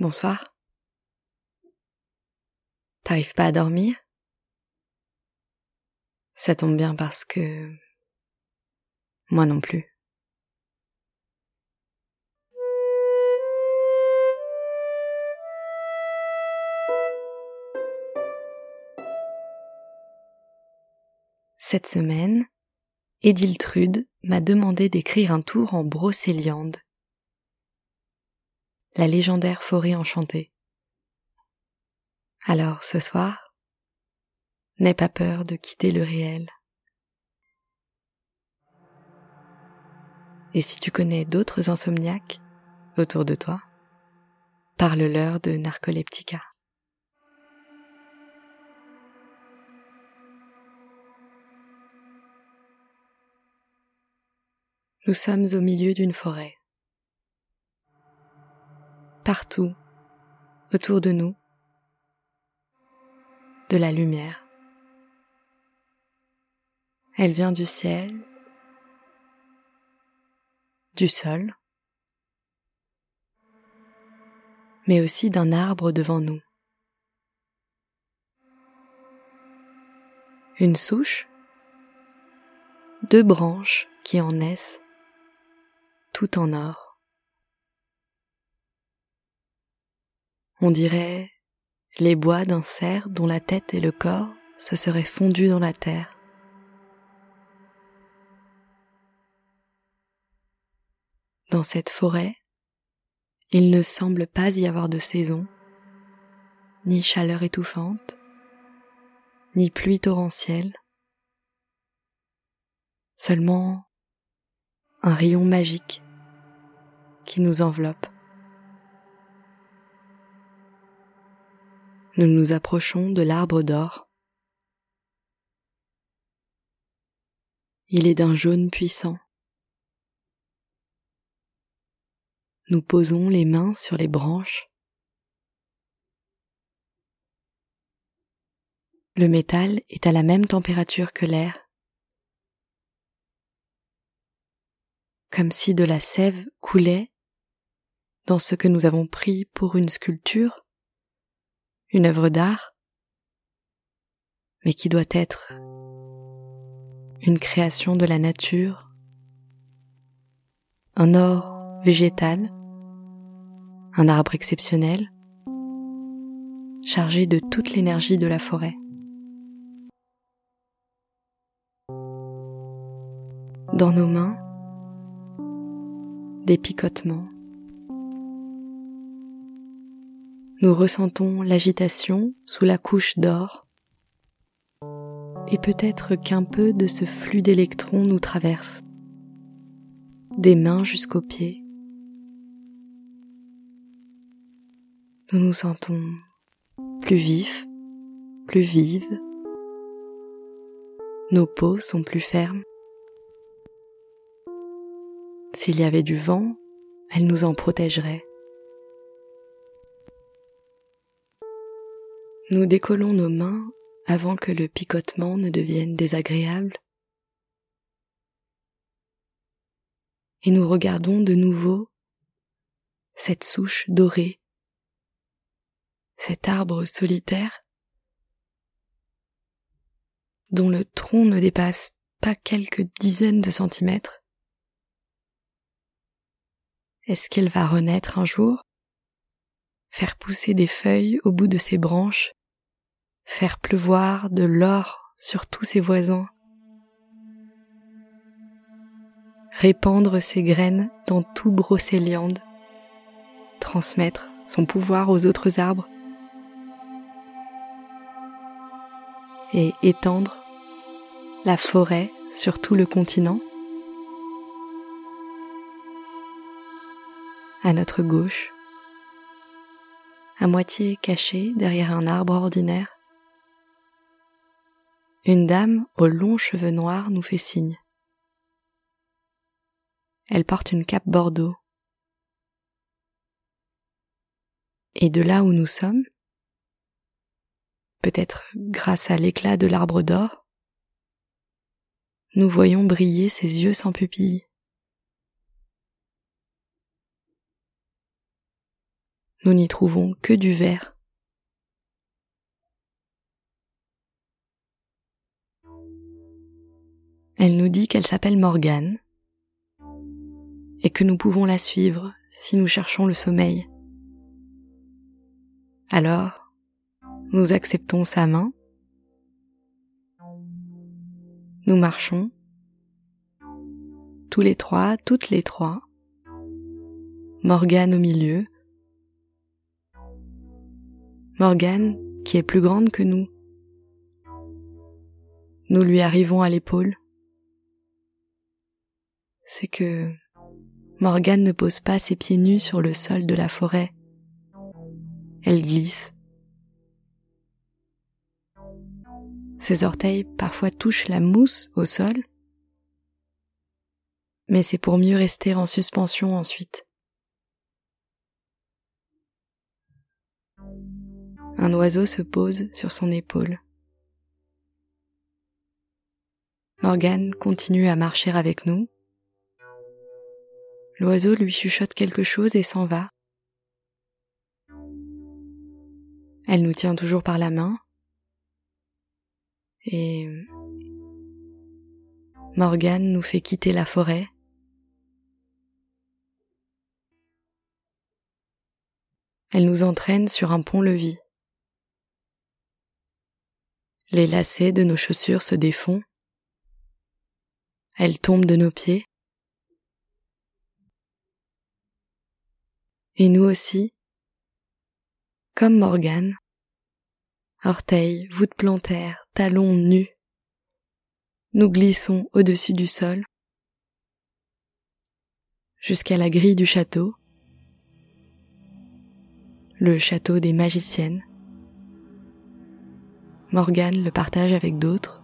Bonsoir. T'arrives pas à dormir? Ça tombe bien parce que... Moi non plus. Cette semaine, Ediltrude m'a demandé d'écrire un tour en Brocéliande la légendaire forêt enchantée. Alors ce soir, n'aie pas peur de quitter le réel. Et si tu connais d'autres insomniaques autour de toi, parle-leur de narcoleptica. Nous sommes au milieu d'une forêt partout autour de nous de la lumière. Elle vient du ciel, du sol, mais aussi d'un arbre devant nous. Une souche, deux branches qui en naissent, tout en or. On dirait les bois d'un cerf dont la tête et le corps se seraient fondus dans la terre. Dans cette forêt, il ne semble pas y avoir de saison, ni chaleur étouffante, ni pluie torrentielle, seulement un rayon magique qui nous enveloppe. Nous nous approchons de l'arbre d'or. Il est d'un jaune puissant. Nous posons les mains sur les branches. Le métal est à la même température que l'air, comme si de la sève coulait dans ce que nous avons pris pour une sculpture une œuvre d'art, mais qui doit être une création de la nature, un or végétal, un arbre exceptionnel, chargé de toute l'énergie de la forêt. Dans nos mains, des picotements, nous ressentons l'agitation sous la couche d'or et peut-être qu'un peu de ce flux d'électrons nous traverse, des mains jusqu'aux pieds. Nous nous sentons plus vifs, plus vives, nos peaux sont plus fermes. S'il y avait du vent, elle nous en protégerait. Nous décollons nos mains avant que le picotement ne devienne désagréable. Et nous regardons de nouveau cette souche dorée, cet arbre solitaire dont le tronc ne dépasse pas quelques dizaines de centimètres. Est-ce qu'elle va renaître un jour? Faire pousser des feuilles au bout de ses branches faire pleuvoir de l'or sur tous ses voisins, répandre ses graines dans tout Brocéliande, transmettre son pouvoir aux autres arbres. Et étendre la forêt sur tout le continent. À notre gauche, à moitié caché derrière un arbre ordinaire, une dame aux longs cheveux noirs nous fait signe. Elle porte une cape bordeaux. Et de là où nous sommes, peut-être grâce à l'éclat de l'arbre d'or, nous voyons briller ses yeux sans pupilles. nous n'y trouvons que du vert. Elle nous dit qu'elle s'appelle Morgane et que nous pouvons la suivre si nous cherchons le sommeil. Alors, nous acceptons sa main, nous marchons, tous les trois, toutes les trois, Morgane au milieu, Morgane qui est plus grande que nous. Nous lui arrivons à l'épaule. C'est que Morgane ne pose pas ses pieds nus sur le sol de la forêt. Elle glisse. Ses orteils parfois touchent la mousse au sol, mais c'est pour mieux rester en suspension ensuite. Un oiseau se pose sur son épaule. Morgane continue à marcher avec nous. L'oiseau lui chuchote quelque chose et s'en va. Elle nous tient toujours par la main. Et Morgane nous fait quitter la forêt. Elle nous entraîne sur un pont-levis. Les lacets de nos chaussures se défont. Elles tombent de nos pieds. Et nous aussi, comme Morgane, orteils, voûtes plantaires, talons nus, nous glissons au-dessus du sol jusqu'à la grille du château, le château des magiciennes. Morgane le partage avec d'autres.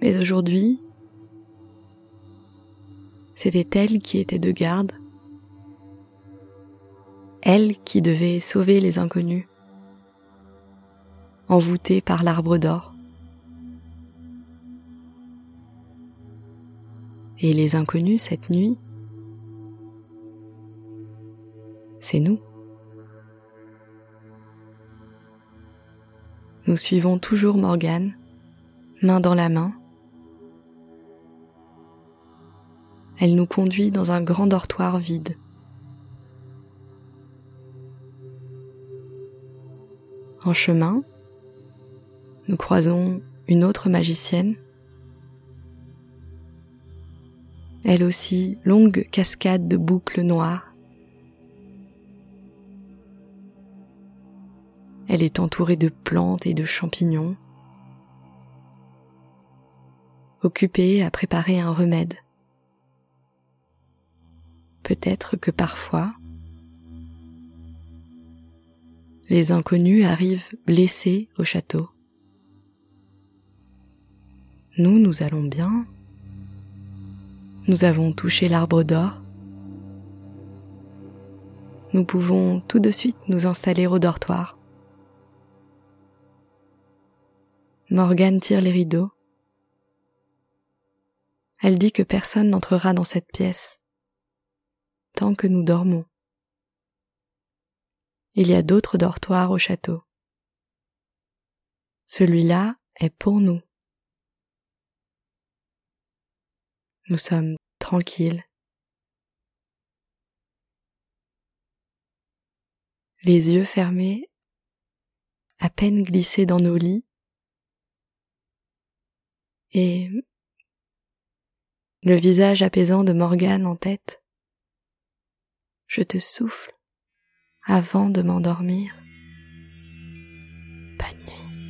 Mais aujourd'hui, c'était elle qui était de garde, elle qui devait sauver les inconnus, envoûtée par l'arbre d'or. Et les inconnus cette nuit, c'est nous. Nous suivons toujours Morgane, main dans la main. Elle nous conduit dans un grand dortoir vide. En chemin, nous croisons une autre magicienne. Elle aussi, longue cascade de boucles noires Elle est entourée de plantes et de champignons, occupée à préparer un remède. Peut-être que parfois, les inconnus arrivent blessés au château. Nous, nous allons bien. Nous avons touché l'arbre d'or. Nous pouvons tout de suite nous installer au dortoir. Morgane tire les rideaux. Elle dit que personne n'entrera dans cette pièce tant que nous dormons. Il y a d'autres dortoirs au château. Celui-là est pour nous. Nous sommes tranquilles. Les yeux fermés, à peine glissés dans nos lits, et le visage apaisant de Morgane en tête je te souffle avant de m'endormir. Bonne nuit.